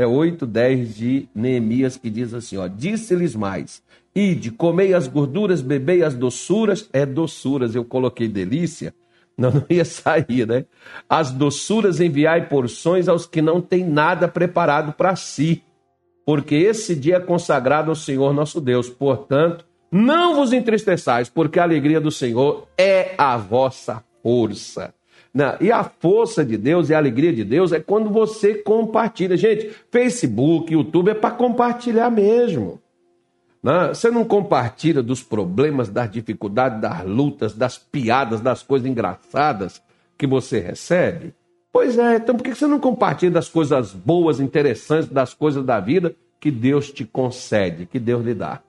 é 8, 10 de Neemias, que diz assim: ó, disse-lhes mais: ide, comei as gorduras, bebei as doçuras, é doçuras, eu coloquei delícia, não, não ia sair, né? As doçuras enviai porções aos que não têm nada preparado para si, porque esse dia é consagrado ao Senhor nosso Deus. Portanto, não vos entristeçais, porque a alegria do Senhor é a vossa força. Não, e a força de Deus e a alegria de Deus é quando você compartilha. Gente, Facebook, YouTube é para compartilhar mesmo. Não, você não compartilha dos problemas, das dificuldades, das lutas, das piadas, das coisas engraçadas que você recebe? Pois é, então por que você não compartilha das coisas boas, interessantes, das coisas da vida que Deus te concede, que Deus lhe dá?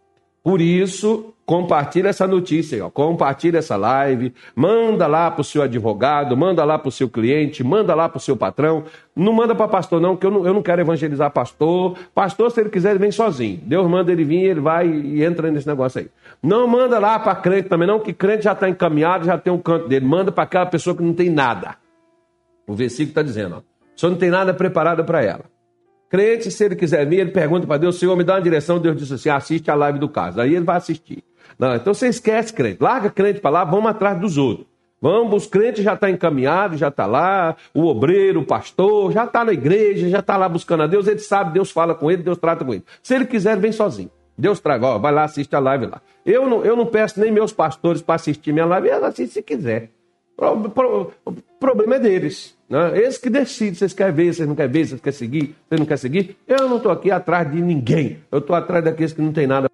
Por isso, compartilha essa notícia, aí, ó. compartilha essa live, manda lá para o seu advogado, manda lá para o seu cliente, manda lá para o seu patrão. Não manda para pastor, não, que eu não, eu não quero evangelizar pastor. Pastor, se ele quiser, ele vem sozinho. Deus manda ele vir, ele vai e entra nesse negócio aí. Não manda lá para crente também, não, que crente já está encaminhado, já tem um canto dele. Manda para aquela pessoa que não tem nada. O versículo está dizendo, ó. Só não tem nada preparado para ela. Crente, se ele quiser vir, ele pergunta para Deus, Senhor, me dá uma direção. Deus diz assim: assiste a live do caso. Aí ele vai assistir. Não, então você esquece crente. Larga crente para lá, vamos atrás dos outros. Vamos, os crentes já estão tá encaminhados, já está lá, o obreiro, o pastor, já está na igreja, já está lá buscando a Deus, ele sabe, Deus fala com ele, Deus trata com ele. Se ele quiser, vem sozinho. Deus traga, ó, vai lá, assiste a live lá. Eu não, eu não peço nem meus pastores para assistir minha live, ela assiste se quiser. O problema é deles. Né? Eles que decidem, vocês querem ver, vocês não querem ver, vocês querem seguir, vocês não querem seguir. Eu não estou aqui atrás de ninguém. Eu estou atrás daqueles que não tem nada.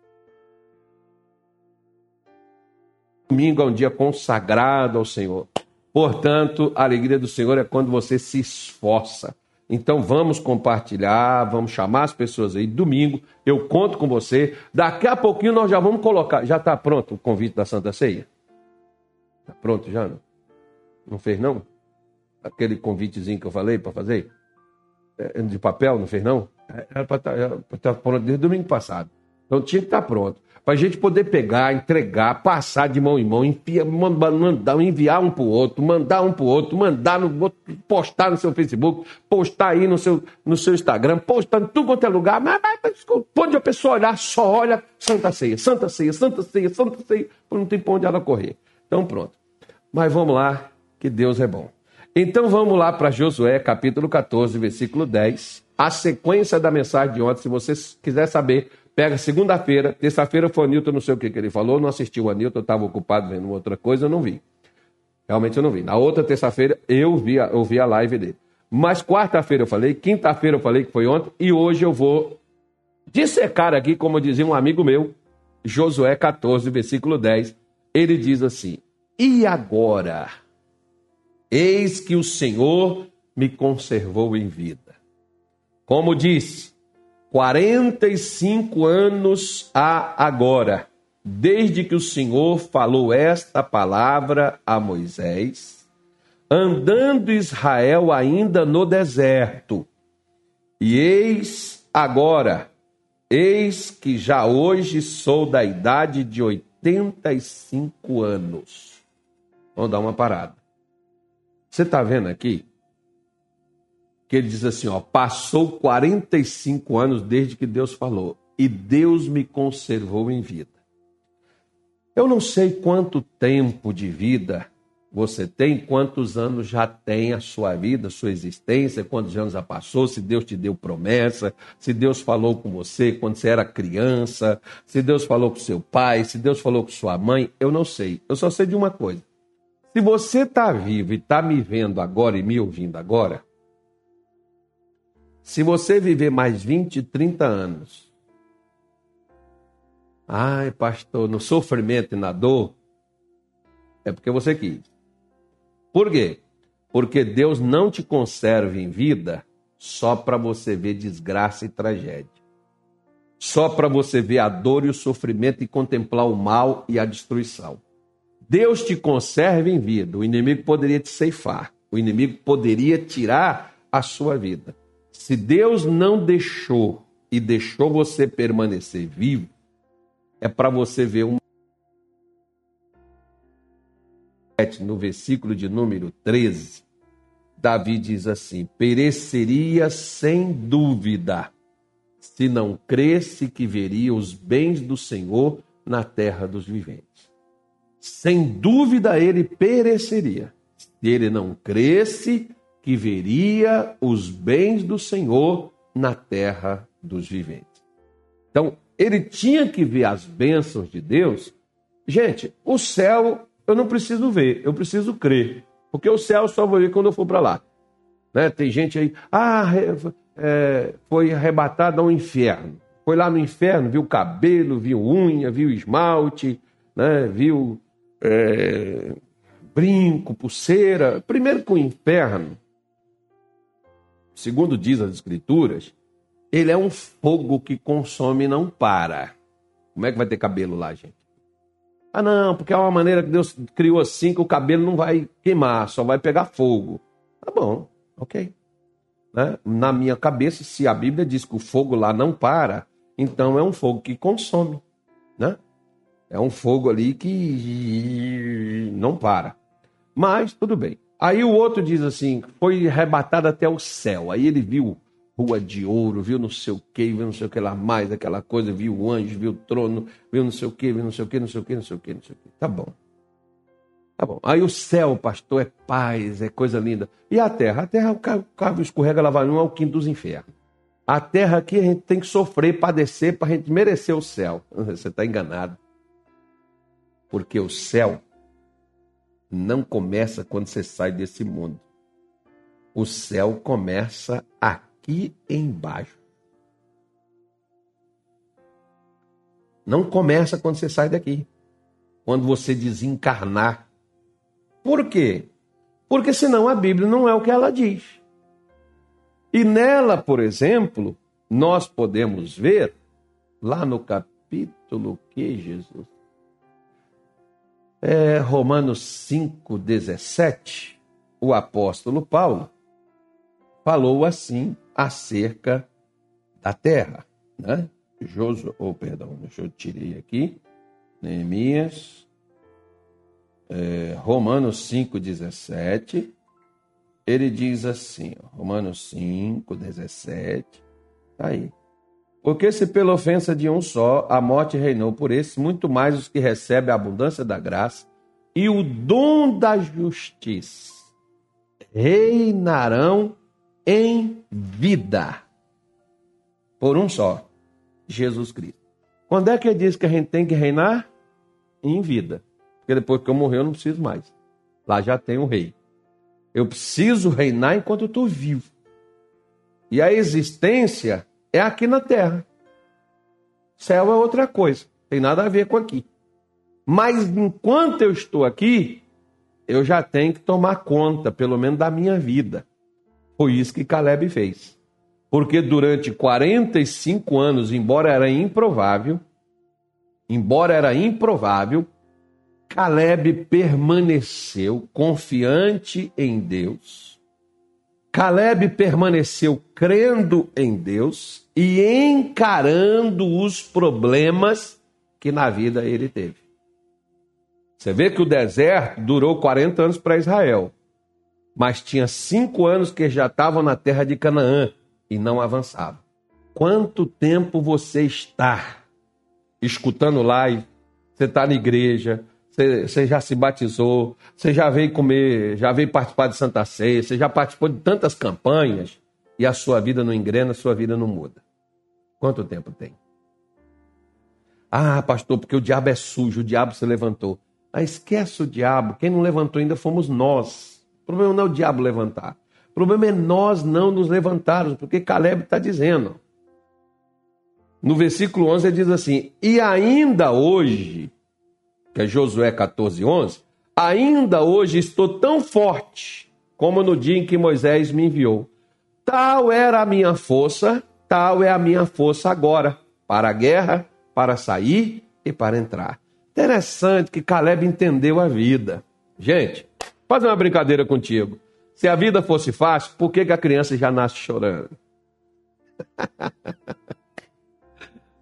Domingo é um dia consagrado ao Senhor. Portanto, a alegria do Senhor é quando você se esforça. Então vamos compartilhar, vamos chamar as pessoas aí. Domingo eu conto com você. Daqui a pouquinho nós já vamos colocar. Já está pronto o convite da Santa Ceia? Está pronto já? Não, não fez não? Aquele convitezinho que eu falei para fazer? É, de papel, não fez não? É, era para estar tá, tá pronto desde domingo passado. Então tinha que estar tá pronto. Para a gente poder pegar, entregar, passar de mão em mão, enviar, mandar, enviar um para o outro, mandar um para o outro, mandar no, postar no seu Facebook, postar aí no seu, no seu Instagram, postar em tudo quanto é lugar. Mas, mas onde a pessoa olhar, só olha Santa Ceia, Santa Ceia, Santa Ceia, Santa Ceia, não tem para onde ela correr. Então pronto. Mas vamos lá, que Deus é bom. Então vamos lá para Josué, capítulo 14, versículo 10. A sequência da mensagem de ontem, se você quiser saber, pega segunda-feira, terça-feira foi o Nilton, não sei o que, que ele falou, não assisti o eu estava ocupado vendo outra coisa, eu não vi. Realmente eu não vi. Na outra terça-feira eu vi, eu vi a live dele. Mas quarta-feira eu falei, quinta-feira eu falei que foi ontem, e hoje eu vou dissecar aqui, como dizia um amigo meu, Josué 14, versículo 10. Ele diz assim: E agora? Eis que o Senhor me conservou em vida. Como disse, 45 anos há agora, desde que o Senhor falou esta palavra a Moisés, andando Israel ainda no deserto. E eis agora, eis que já hoje sou da idade de 85 anos. Vamos dar uma parada. Você está vendo aqui? Que ele diz assim: ó, passou 45 anos desde que Deus falou, e Deus me conservou em vida. Eu não sei quanto tempo de vida você tem, quantos anos já tem a sua vida, a sua existência, quantos anos já passou, se Deus te deu promessa, se Deus falou com você quando você era criança, se Deus falou com seu pai, se Deus falou com sua mãe, eu não sei. Eu só sei de uma coisa. Se você está vivo e está me vendo agora e me ouvindo agora, se você viver mais 20, 30 anos, ai, pastor, no sofrimento e na dor, é porque você quis. Por quê? Porque Deus não te conserva em vida só para você ver desgraça e tragédia. Só para você ver a dor e o sofrimento e contemplar o mal e a destruição. Deus te conserva em vida. O inimigo poderia te ceifar. O inimigo poderia tirar a sua vida. Se Deus não deixou e deixou você permanecer vivo, é para você ver um no versículo de número 13, Davi diz assim: pereceria sem dúvida, se não cresce que veria os bens do Senhor na terra dos viventes. Sem dúvida ele pereceria, se ele não cresce que veria os bens do Senhor na terra dos viventes. Então, ele tinha que ver as bênçãos de Deus. Gente, o céu eu não preciso ver, eu preciso crer. Porque o céu só vou ver quando eu for para lá. Né? Tem gente aí, ah, é, foi arrebatado ao inferno. Foi lá no inferno, viu cabelo, viu unha, viu esmalte, né? viu é, brinco, pulseira. Primeiro que o inferno, segundo diz as escrituras, ele é um fogo que consome e não para. Como é que vai ter cabelo lá, gente? Ah, não, porque é uma maneira que Deus criou assim que o cabelo não vai queimar, só vai pegar fogo. Tá bom, ok. Né? Na minha cabeça, se a Bíblia diz que o fogo lá não para, então é um fogo que consome. Né? É um fogo ali que não para. Mas tudo bem. Aí o outro diz assim: foi arrebatado até o céu. Aí ele viu rua de ouro, viu não sei o que, viu não sei o que lá mais, aquela coisa, viu o anjo, viu o trono, viu não sei o que, viu não sei o que, não sei o que, não sei o que, não sei o que. Tá bom. Tá bom. Aí o céu, pastor, é paz, é coisa linda. E a terra? A terra, o carro escorrega, lá vai um ao quinto dos infernos. A terra aqui a gente tem que sofrer, padecer, para a gente merecer o céu. Você está enganado. Porque o céu não começa quando você sai desse mundo. O céu começa aqui embaixo. Não começa quando você sai daqui. Quando você desencarnar. Por quê? Porque senão a Bíblia não é o que ela diz. E nela, por exemplo, nós podemos ver, lá no capítulo que Jesus? É, Romanos 5, 17, o apóstolo Paulo falou assim acerca da terra. Né? Josué, oh, perdão, deixa eu tirar aqui. Neemias, é, Romanos 5,17. Ele diz assim, Romanos 5, 17. Tá aí. Porque se pela ofensa de um só a morte reinou por esse, muito mais os que recebem a abundância da graça e o dom da justiça reinarão em vida por um só, Jesus Cristo. Quando é que ele diz que a gente tem que reinar? Em vida. Porque depois que eu morrer, eu não preciso mais. Lá já tem um rei. Eu preciso reinar enquanto eu estou vivo. E a existência é aqui na terra. Céu é outra coisa. Tem nada a ver com aqui. Mas enquanto eu estou aqui, eu já tenho que tomar conta, pelo menos, da minha vida. Foi isso que Caleb fez. Porque durante 45 anos, embora era improvável, embora era improvável, Caleb permaneceu confiante em Deus. Caleb permaneceu crendo em Deus e encarando os problemas que na vida ele teve. Você vê que o deserto durou 40 anos para Israel mas tinha cinco anos que já estavam na terra de Canaã e não avançavam. Quanto tempo você está escutando live? Você está na igreja, você, já se batizou, você já veio comer, já veio participar de Santa Ceia, você já participou de tantas campanhas e a sua vida não engrena, a sua vida não muda. Quanto tempo tem? Ah, pastor, porque o diabo é sujo, o diabo se levantou. Ah, esquece o diabo, quem não levantou ainda fomos nós. O problema não é o diabo levantar. O problema é nós não nos levantarmos, porque Caleb está dizendo. No versículo 11 ele diz assim: E ainda hoje, que é Josué 14, 11, ainda hoje estou tão forte como no dia em que Moisés me enviou. Tal era a minha força, tal é a minha força agora, para a guerra, para sair e para entrar. Interessante que Caleb entendeu a vida. Gente, fazer uma brincadeira contigo. Se a vida fosse fácil, por que, que a criança já nasce chorando?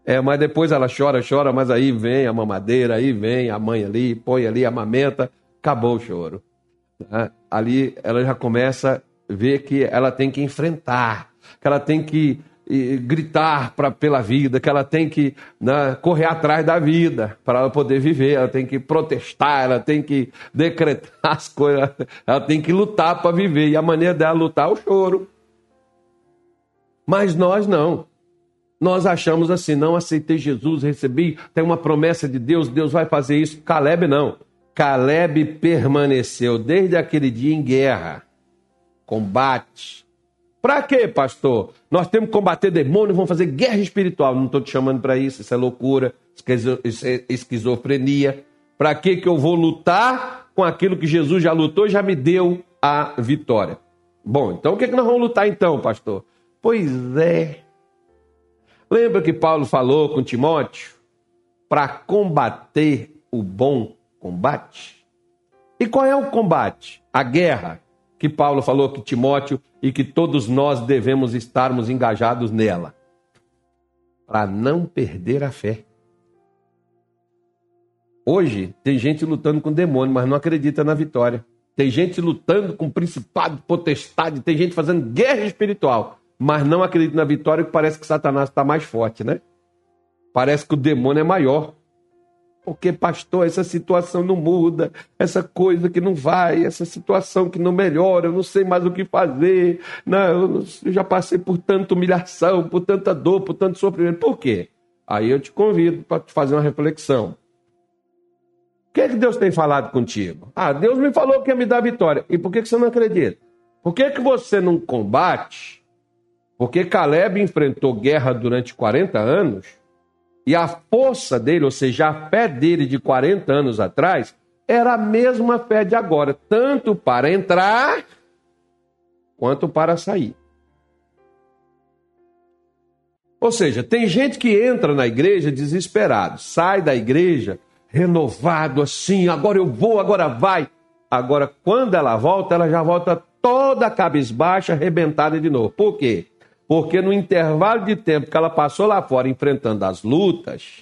é, mas depois ela chora, chora, mas aí vem a mamadeira, aí vem a mãe ali, põe ali, amamenta, acabou o choro. Né? Ali ela já começa vê que ela tem que enfrentar, que ela tem que e, gritar pra, pela vida, que ela tem que né, correr atrás da vida para ela poder viver, ela tem que protestar, ela tem que decretar as coisas, ela tem que lutar para viver. E a maneira dela lutar é o choro. Mas nós não. Nós achamos assim, não aceitei Jesus, recebi, tem uma promessa de Deus, Deus vai fazer isso. Caleb não. Caleb permaneceu desde aquele dia em guerra, combate, para quê, pastor? Nós temos que combater demônios, vamos fazer guerra espiritual. Não estou te chamando para isso, isso é loucura, isso é esquizofrenia. Para que eu vou lutar com aquilo que Jesus já lutou já me deu a vitória? Bom, então o que, que nós vamos lutar então, pastor? Pois é. Lembra que Paulo falou com Timóteo? Para combater o bom combate? E qual é o combate? A guerra que Paulo falou que Timóteo e que todos nós devemos estarmos engajados nela, para não perder a fé. Hoje tem gente lutando com demônio, mas não acredita na vitória. Tem gente lutando com principado, potestade, tem gente fazendo guerra espiritual, mas não acredita na vitória, que parece que Satanás está mais forte, né? Parece que o demônio é maior. Porque, pastor, essa situação não muda, essa coisa que não vai, essa situação que não melhora, eu não sei mais o que fazer, não, eu já passei por tanta humilhação, por tanta dor, por tanto sofrimento. Por quê? Aí eu te convido para fazer uma reflexão. O que é que Deus tem falado contigo? Ah, Deus me falou que ia me dar vitória. E por que, que você não acredita? Por que, que você não combate? Porque Caleb enfrentou guerra durante 40 anos e a força dele, ou seja, a fé dele de 40 anos atrás, era a mesma fé de agora, tanto para entrar quanto para sair. Ou seja, tem gente que entra na igreja desesperado, sai da igreja renovado assim, agora eu vou, agora vai. Agora, quando ela volta, ela já volta toda cabisbaixa, arrebentada de novo. Por quê? Porque no intervalo de tempo que ela passou lá fora enfrentando as lutas,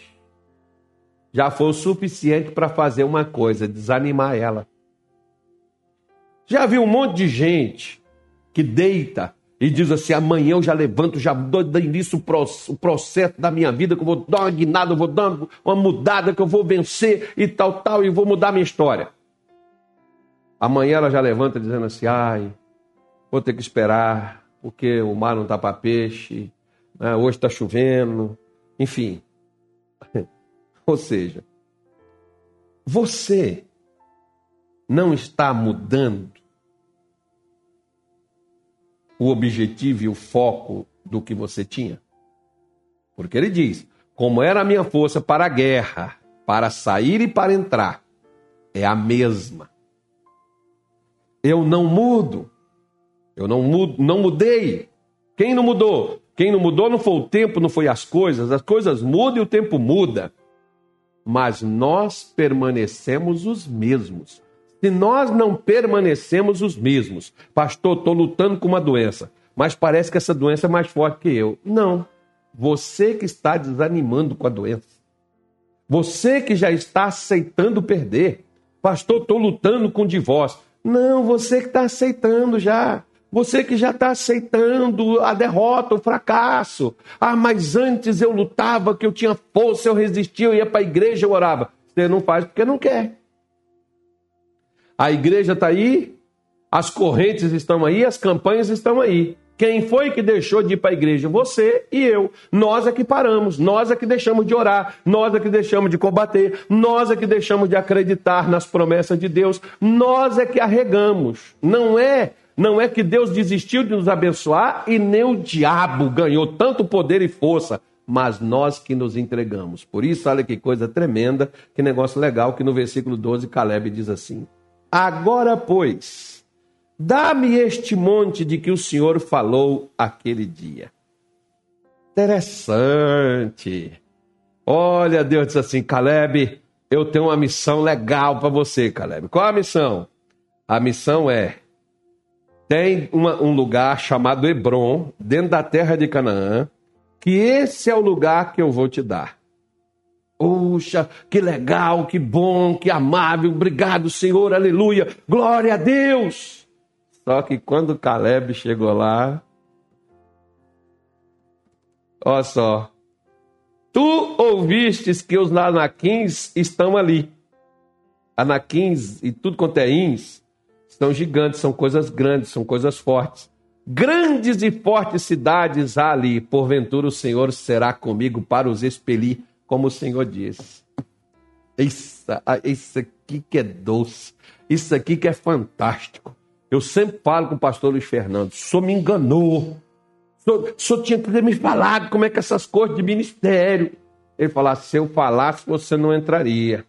já foi o suficiente para fazer uma coisa, desanimar ela. Já viu um monte de gente que deita e diz assim: amanhã eu já levanto, já dou início o processo da minha vida, que eu vou dar uma guinada, eu vou dar uma mudada, que eu vou vencer e tal, tal, e vou mudar minha história. Amanhã ela já levanta dizendo assim: ai, vou ter que esperar, porque o mar não está para peixe, né? hoje está chovendo, enfim. Ou seja, você não está mudando o objetivo e o foco do que você tinha? Porque ele diz: como era a minha força para a guerra, para sair e para entrar, é a mesma. Eu não mudo. Eu não, não mudei. Quem não mudou? Quem não mudou não foi o tempo, não foi as coisas. As coisas mudam e o tempo muda. Mas nós permanecemos os mesmos. Se nós não permanecemos os mesmos, pastor, estou lutando com uma doença, mas parece que essa doença é mais forte que eu. Não. Você que está desanimando com a doença. Você que já está aceitando perder. Pastor, estou lutando com divórcio. Não, você que está aceitando já. Você que já está aceitando a derrota, o fracasso. Ah, mas antes eu lutava, que eu tinha força, eu resistia, eu ia para a igreja, eu orava. Você não faz porque não quer. A igreja está aí, as correntes estão aí, as campanhas estão aí. Quem foi que deixou de ir para a igreja? Você e eu. Nós é que paramos, nós é que deixamos de orar, nós é que deixamos de combater, nós é que deixamos de acreditar nas promessas de Deus, nós é que arregamos. Não é não é que Deus desistiu de nos abençoar e nem o diabo ganhou tanto poder e força, mas nós que nos entregamos. Por isso, olha que coisa tremenda, que negócio legal, que no versículo 12 Caleb diz assim: Agora, pois, dá-me este monte de que o Senhor falou aquele dia. Interessante. Olha, Deus disse assim: Caleb, eu tenho uma missão legal para você, Caleb. Qual a missão? A missão é tem uma, um lugar chamado Hebron, dentro da terra de Canaã, que esse é o lugar que eu vou te dar. Puxa, que legal, que bom, que amável, obrigado, Senhor, aleluia, glória a Deus. Só que quando Caleb chegou lá, olha só, tu ouvistes que os anaquins estão ali. Anaquins e tudo quanto é ins são gigantes, são coisas grandes, são coisas fortes. Grandes e fortes cidades há ali, porventura o Senhor será comigo para os expelir, como o Senhor disse. Isso, isso aqui que é doce, isso aqui que é fantástico. Eu sempre falo com o pastor Luiz Fernando, o senhor me enganou. O senhor, tinha que ter me falado como é que essas coisas de ministério. Ele falava, se eu falasse, você não entraria.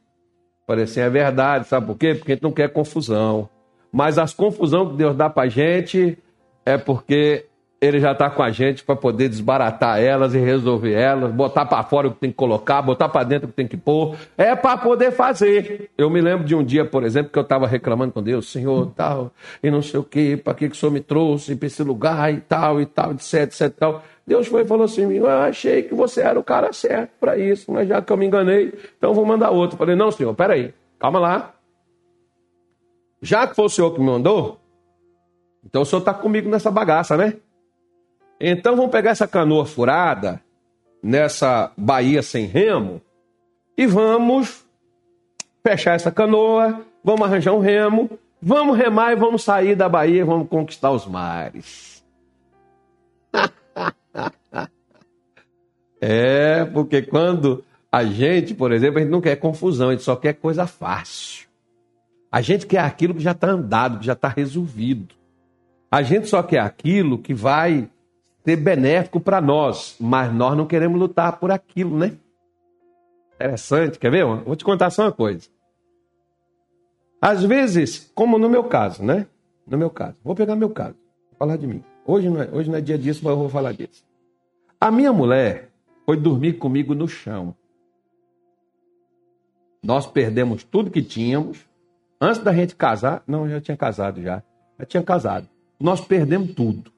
Falei assim, é verdade, sabe por quê? Porque a gente não quer confusão. Mas as confusões que Deus dá pra gente é porque ele já está com a gente para poder desbaratar elas e resolver elas, botar para fora o que tem que colocar, botar para dentro o que tem que pôr. É para poder fazer. Eu me lembro de um dia, por exemplo, que eu estava reclamando com Deus, Senhor, tal, e não sei o quê, para que, que o Senhor me trouxe para esse lugar e tal, e tal, etc, etc, tal. Deus foi e falou assim: Eu achei que você era o cara certo para isso, mas já que eu me enganei, então vou mandar outro. Falei: Não, senhor, peraí, calma lá. Já que foi o senhor que me mandou, então o senhor está comigo nessa bagaça, né? Então vamos pegar essa canoa furada, nessa baía sem remo, e vamos fechar essa canoa, vamos arranjar um remo, vamos remar e vamos sair da baía e vamos conquistar os mares. é, porque quando a gente, por exemplo, a gente não quer confusão, a gente só quer coisa fácil. A gente quer aquilo que já está andado, que já está resolvido. A gente só quer aquilo que vai ser benéfico para nós, mas nós não queremos lutar por aquilo, né? Interessante, quer ver? Vou te contar só uma coisa. Às vezes, como no meu caso, né? No meu caso, vou pegar meu caso, vou falar de mim. Hoje não, é, hoje não é dia disso, mas eu vou falar disso. A minha mulher foi dormir comigo no chão. Nós perdemos tudo que tínhamos. Antes da gente casar, não, já tinha casado já. Já tinha casado. Nós perdemos tudo.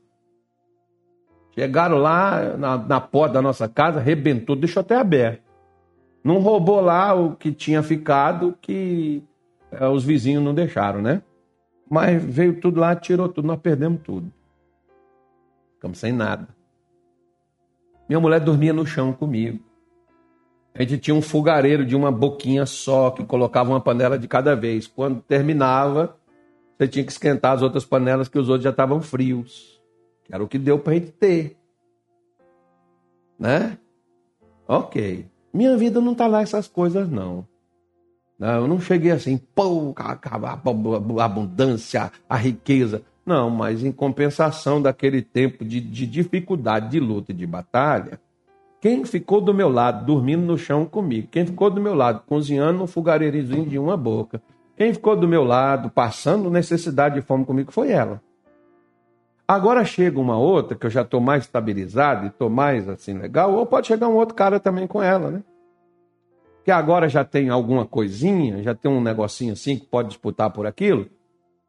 Chegaram lá na, na porta da nossa casa, arrebentou, deixou até aberto. Não roubou lá o que tinha ficado, que é, os vizinhos não deixaram, né? Mas veio tudo lá, tirou tudo, nós perdemos tudo. Ficamos sem nada. Minha mulher dormia no chão comigo. A gente tinha um fogareiro de uma boquinha só, que colocava uma panela de cada vez. Quando terminava, você tinha que esquentar as outras panelas, que os outros já estavam frios. Era o que deu para a gente ter. Né? Ok. Minha vida não está lá essas coisas, não. não. Eu não cheguei assim, pô, a abundância, a riqueza. Não, mas em compensação daquele tempo de, de dificuldade, de luta e de batalha, quem ficou do meu lado dormindo no chão comigo, quem ficou do meu lado cozinhando um fogareirinho de uma boca, quem ficou do meu lado passando necessidade de fome comigo foi ela. Agora chega uma outra, que eu já estou mais estabilizado e estou mais assim legal, ou pode chegar um outro cara também com ela, né? Que agora já tem alguma coisinha, já tem um negocinho assim que pode disputar por aquilo,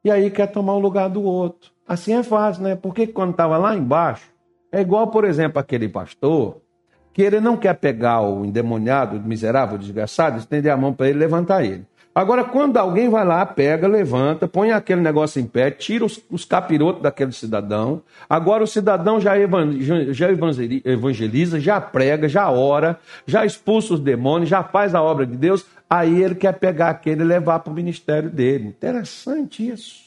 e aí quer tomar o lugar do outro. Assim é fácil, né? Porque quando estava lá embaixo, é igual, por exemplo, aquele pastor, que ele não quer pegar o endemoniado, o miserável, o desgraçado, estender a mão para ele levantar ele. Agora, quando alguém vai lá, pega, levanta, põe aquele negócio em pé, tira os, os capirotos daquele cidadão, agora o cidadão já, evangeliza, já prega, já ora, já expulsa os demônios, já faz a obra de Deus, aí ele quer pegar aquele e levar para o ministério dele. Interessante isso.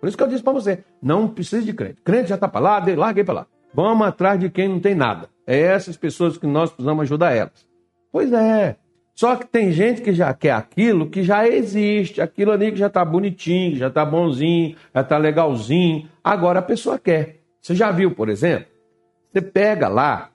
Por isso que eu disse para você, não precisa de crente. Crente já está para lá, larguei para lá. Vamos atrás de quem não tem nada. É essas pessoas que nós precisamos ajudar elas. Pois é, só que tem gente que já quer aquilo que já existe, aquilo ali que já está bonitinho, já está bonzinho, já está legalzinho. Agora a pessoa quer. Você já viu, por exemplo? Você pega lá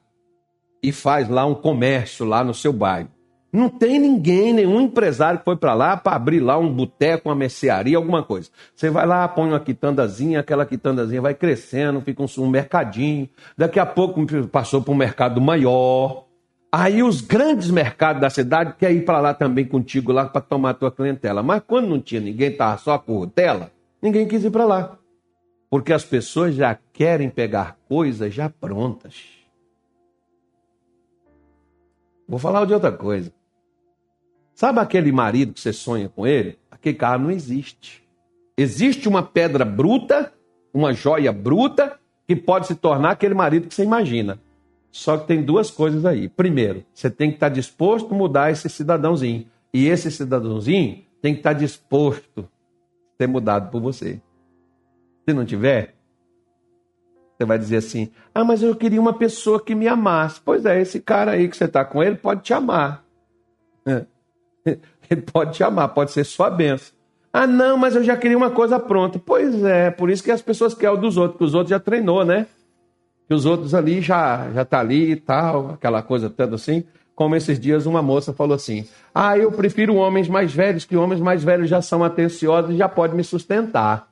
e faz lá um comércio lá no seu bairro. Não tem ninguém, nenhum empresário que foi para lá para abrir lá um boteco, uma mercearia, alguma coisa. Você vai lá, põe uma quitandazinha, aquela quitandazinha vai crescendo, fica um, um mercadinho. Daqui a pouco passou para um mercado maior. Aí os grandes mercados da cidade querem ir para lá também contigo lá para tomar a tua clientela. Mas quando não tinha ninguém, estava só a corrutela, ninguém quis ir para lá. Porque as pessoas já querem pegar coisas já prontas. Vou falar de outra coisa. Sabe aquele marido que você sonha com ele? Aquele cara não existe. Existe uma pedra bruta, uma joia bruta, que pode se tornar aquele marido que você imagina. Só que tem duas coisas aí. Primeiro, você tem que estar disposto a mudar esse cidadãozinho. E esse cidadãozinho tem que estar disposto a ser mudado por você. Se não tiver, você vai dizer assim: ah, mas eu queria uma pessoa que me amasse. Pois é, esse cara aí que você está com ele pode te amar. Ele pode te amar, pode ser sua benção. Ah, não, mas eu já queria uma coisa pronta. Pois é, por isso que as pessoas querem o dos outros, que os outros já treinou, né? Que os outros ali já já tá ali e tal, aquela coisa toda assim. Como esses dias uma moça falou assim: "Ah, eu prefiro homens mais velhos, que homens mais velhos já são atenciosos e já podem me sustentar".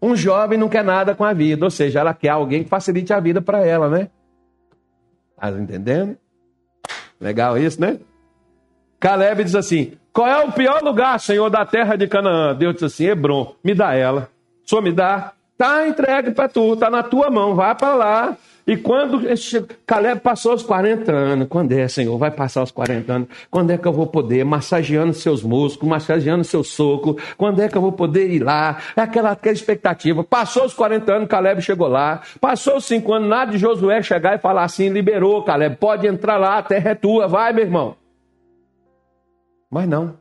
Um jovem não quer nada com a vida, ou seja, ela quer alguém que facilite a vida para ela, né? Tá entendendo? Legal isso, né? Caleb diz assim: qual é o pior lugar, Senhor, da terra de Canaã? Deus disse assim: Hebron, me dá ela. Só me dá. Tá entregue para tu, tá na tua mão, vai para lá. E quando Caleb passou os 40 anos, quando é, Senhor, vai passar os 40 anos? Quando é que eu vou poder? Massageando seus músculos, massageando seu soco. Quando é que eu vou poder ir lá? É aquela, aquela expectativa. Passou os 40 anos, Caleb chegou lá. Passou os 5 anos, nada de Josué chegar e falar assim: liberou, Caleb, pode entrar lá, a terra é tua, vai, meu irmão. Mas não.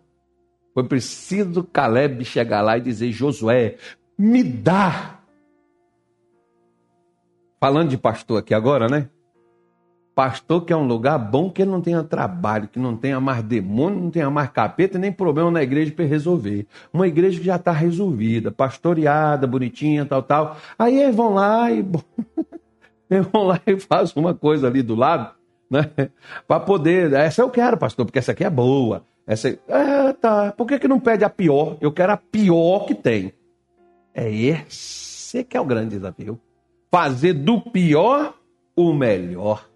Foi preciso Caleb chegar lá e dizer: Josué, me dá. Falando de pastor aqui agora, né? Pastor que é um lugar bom que não tenha trabalho, que não tenha mais demônio, não tenha mais capeta, nem problema na igreja para resolver. Uma igreja que já está resolvida, pastoreada, bonitinha, tal, tal. Aí eles vão lá e. eles vão lá e fazem uma coisa ali do lado, né? Para poder. Essa eu quero, pastor, porque essa aqui é boa. Essa ah, tá. Por que, que não pede a pior? Eu quero a pior que tem. É esse que é o grande desafio. Fazer do pior o melhor.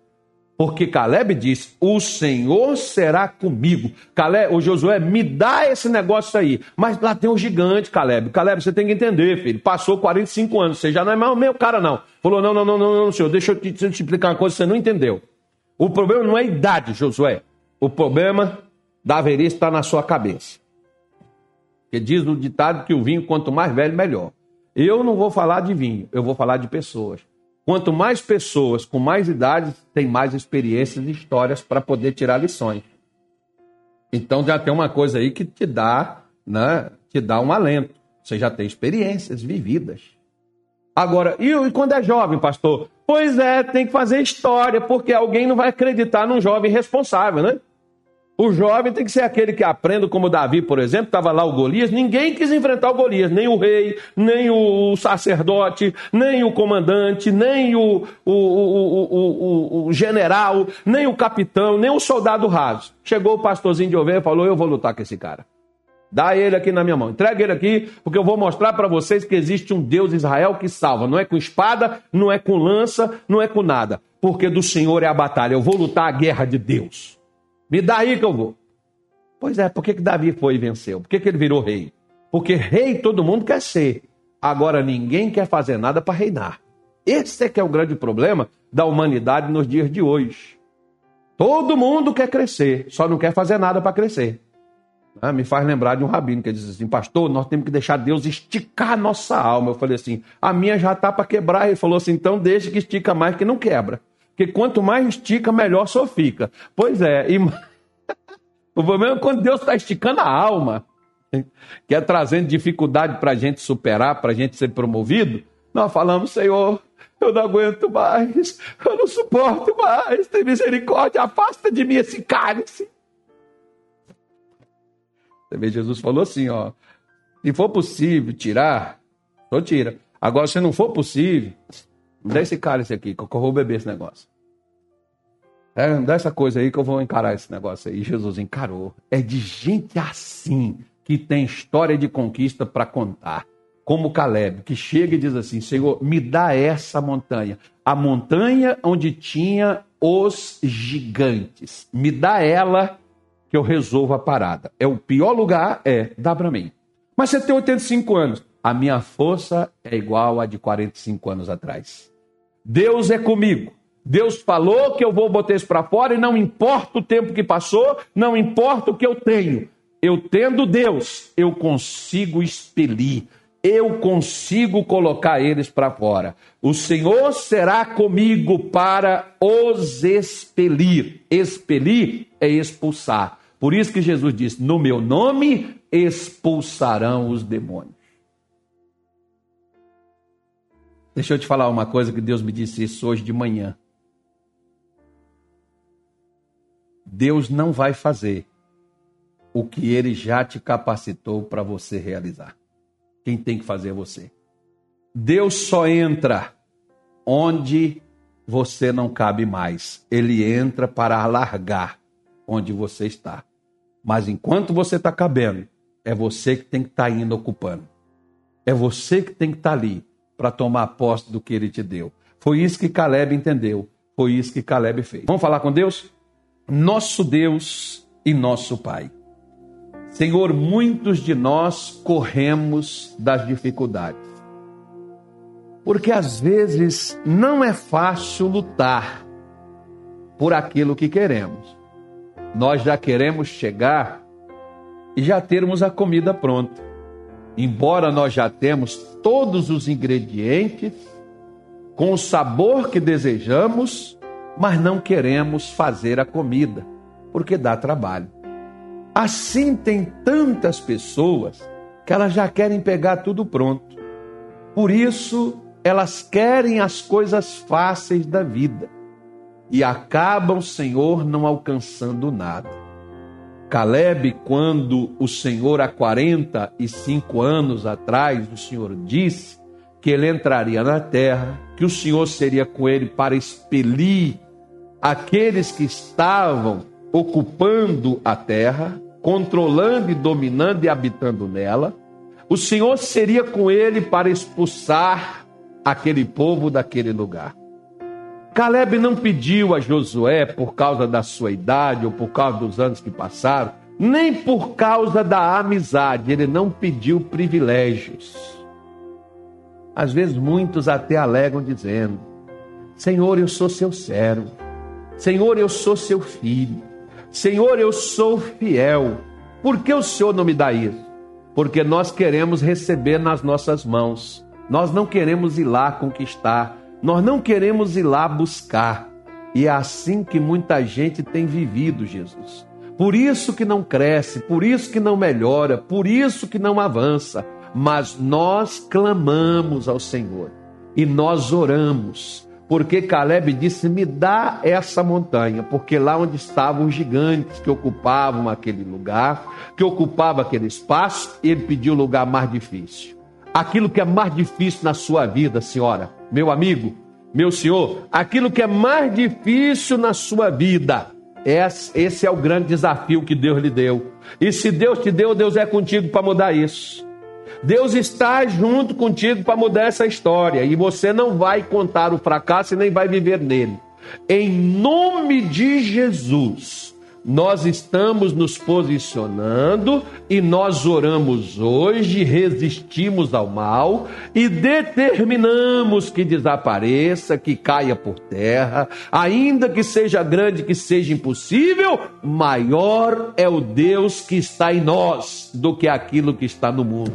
Porque Caleb disse: O Senhor será comigo. Caleb, o Josué, me dá esse negócio aí. Mas lá tem um gigante, Caleb. Caleb, você tem que entender, filho. Passou 45 anos, você já não é mais o meu cara, não. Falou: não, não, não, não, não, senhor. Deixa eu te, te explicar uma coisa você não entendeu. O problema não é a idade, Josué. O problema da velhice está na sua cabeça. Porque diz no ditado que o vinho, quanto mais velho, melhor. Eu não vou falar de vinho, eu vou falar de pessoas. Quanto mais pessoas com mais idade têm mais experiências e histórias para poder tirar lições. Então já tem uma coisa aí que te dá, né, te dá um alento. Você já tem experiências vividas. Agora, e, e quando é jovem, pastor? Pois é, tem que fazer história, porque alguém não vai acreditar num jovem responsável, né? O jovem tem que ser aquele que aprenda, como Davi, por exemplo, estava lá o Golias, ninguém quis enfrentar o Golias, nem o rei, nem o sacerdote, nem o comandante, nem o, o, o, o general, nem o capitão, nem o soldado raso. Chegou o pastorzinho de ovelha e falou: Eu vou lutar com esse cara. Dá ele aqui na minha mão, entrega ele aqui, porque eu vou mostrar para vocês que existe um Deus Israel que salva. Não é com espada, não é com lança, não é com nada, porque do Senhor é a batalha. Eu vou lutar a guerra de Deus. Me dá aí que eu vou. Pois é, por que, que Davi foi e venceu? Por que, que ele virou rei? Porque rei todo mundo quer ser. Agora ninguém quer fazer nada para reinar. Esse é que é o grande problema da humanidade nos dias de hoje. Todo mundo quer crescer, só não quer fazer nada para crescer. Ah, me faz lembrar de um rabino que diz assim, pastor, nós temos que deixar Deus esticar a nossa alma. Eu falei assim, a minha já está para quebrar. Ele falou assim, então deixa que estica mais que não quebra. Porque quanto mais estica, melhor só fica. Pois é, e... o problema é quando Deus está esticando a alma, que é trazendo dificuldade para a gente superar, para a gente ser promovido. Nós falamos, Senhor, eu não aguento mais, eu não suporto mais, tem misericórdia, afasta de mim esse cálice. Você vê, Jesus falou assim, ó, se for possível tirar, só tira. Agora, se não for possível, dá esse cálice aqui, que eu vou beber esse negócio. É, dá essa coisa aí que eu vou encarar esse negócio aí. Jesus encarou. É de gente assim que tem história de conquista para contar. Como Caleb, que chega e diz assim: Senhor, me dá essa montanha. A montanha onde tinha os gigantes. Me dá ela que eu resolvo a parada. É o pior lugar? É, dá para mim. Mas você tem 85 anos. A minha força é igual a de 45 anos atrás. Deus é comigo. Deus falou que eu vou botar isso para fora e não importa o tempo que passou, não importa o que eu tenho. Eu tendo Deus, eu consigo expelir. eu consigo colocar eles para fora. O Senhor será comigo para os expelir. Expelir é expulsar. Por isso que Jesus disse: No meu nome expulsarão os demônios. Deixa eu te falar uma coisa que Deus me disse isso hoje de manhã. Deus não vai fazer o que ele já te capacitou para você realizar. Quem tem que fazer é você. Deus só entra onde você não cabe mais. Ele entra para alargar onde você está. Mas enquanto você está cabendo, é você que tem que estar tá indo ocupando. É você que tem que estar tá ali para tomar posse do que ele te deu. Foi isso que Caleb entendeu. Foi isso que Caleb fez. Vamos falar com Deus? Nosso Deus e nosso Pai. Senhor, muitos de nós corremos das dificuldades. Porque às vezes não é fácil lutar por aquilo que queremos. Nós já queremos chegar e já termos a comida pronta. Embora nós já temos todos os ingredientes com o sabor que desejamos, mas não queremos fazer a comida, porque dá trabalho. Assim tem tantas pessoas que elas já querem pegar tudo pronto. Por isso, elas querem as coisas fáceis da vida e acabam, Senhor, não alcançando nada. Caleb, quando o Senhor, há 45 anos atrás, o Senhor disse que ele entraria na terra, que o Senhor seria com ele para expelir aqueles que estavam ocupando a terra, controlando e dominando e habitando nela, o Senhor seria com ele para expulsar aquele povo daquele lugar. Caleb não pediu a Josué por causa da sua idade ou por causa dos anos que passaram, nem por causa da amizade, ele não pediu privilégios. Às vezes muitos até alegam dizendo: Senhor, eu sou seu servo. Senhor, eu sou seu filho. Senhor, eu sou fiel. Por que o Senhor não me dá isso? Porque nós queremos receber nas nossas mãos. Nós não queremos ir lá conquistar. Nós não queremos ir lá buscar. E é assim que muita gente tem vivido, Jesus. Por isso que não cresce, por isso que não melhora, por isso que não avança. Mas nós clamamos ao Senhor e nós oramos porque Caleb disse: Me dá essa montanha, porque lá onde estavam os gigantes que ocupavam aquele lugar, que ocupava aquele espaço, ele pediu o lugar mais difícil. Aquilo que é mais difícil na sua vida, senhora, meu amigo, meu senhor, aquilo que é mais difícil na sua vida, esse é o grande desafio que Deus lhe deu. E se Deus te deu, Deus é contigo para mudar isso. Deus está junto contigo para mudar essa história e você não vai contar o fracasso e nem vai viver nele. Em nome de Jesus, nós estamos nos posicionando e nós oramos hoje, resistimos ao mal e determinamos que desapareça, que caia por terra, ainda que seja grande, que seja impossível, maior é o Deus que está em nós do que aquilo que está no mundo.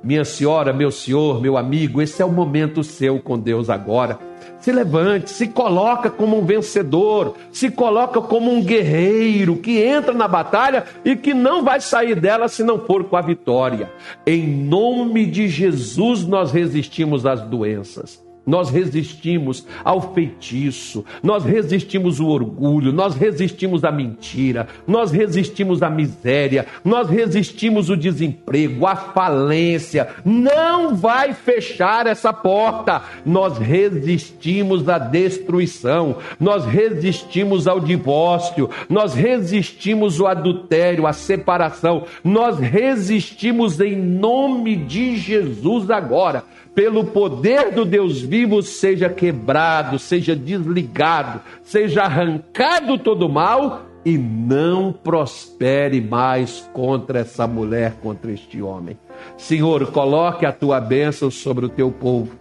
Minha senhora, meu senhor, meu amigo, esse é o momento seu com Deus agora. Se levante, se coloca como um vencedor, se coloca como um guerreiro que entra na batalha e que não vai sair dela se não for com a vitória. Em nome de Jesus, nós resistimos às doenças. Nós resistimos ao feitiço, nós resistimos o orgulho, nós resistimos a mentira, nós resistimos a miséria, nós resistimos o desemprego, a falência. Não vai fechar essa porta. Nós resistimos à destruição, nós resistimos ao divórcio, nós resistimos o adultério, a separação. Nós resistimos em nome de Jesus agora pelo poder do Deus vivo, seja quebrado, seja desligado, seja arrancado todo mal e não prospere mais contra essa mulher, contra este homem. Senhor, coloque a tua bênção sobre o teu povo.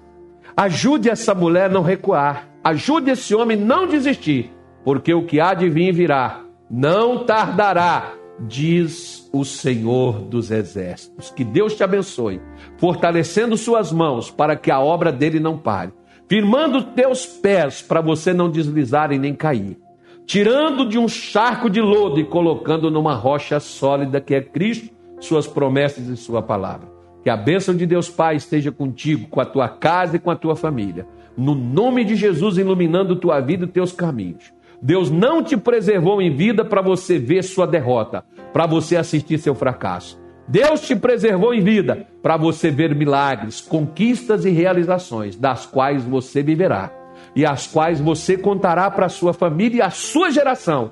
Ajude essa mulher a não recuar. Ajude esse homem a não desistir, porque o que há de vir virá. Não tardará diz o Senhor dos Exércitos. Que Deus te abençoe, fortalecendo suas mãos para que a obra dele não pare, firmando teus pés para você não deslizar e nem cair, tirando de um charco de lodo e colocando numa rocha sólida que é Cristo, suas promessas e sua palavra. Que a bênção de Deus Pai esteja contigo, com a tua casa e com a tua família. No nome de Jesus, iluminando tua vida e teus caminhos. Deus não te preservou em vida para você ver sua derrota, para você assistir seu fracasso. Deus te preservou em vida para você ver milagres, conquistas e realizações, das quais você viverá e as quais você contará para sua família e a sua geração.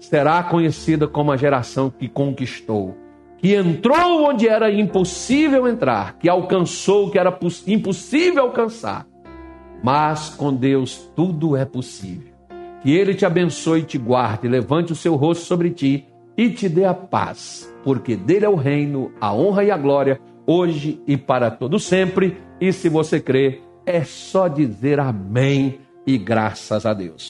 Será conhecida como a geração que conquistou, que entrou onde era impossível entrar, que alcançou o que era impossível alcançar. Mas com Deus tudo é possível. Que Ele te abençoe e te guarde, levante o seu rosto sobre ti e te dê a paz, porque dele é o reino, a honra e a glória, hoje e para todo sempre. E se você crê, é só dizer amém e graças a Deus.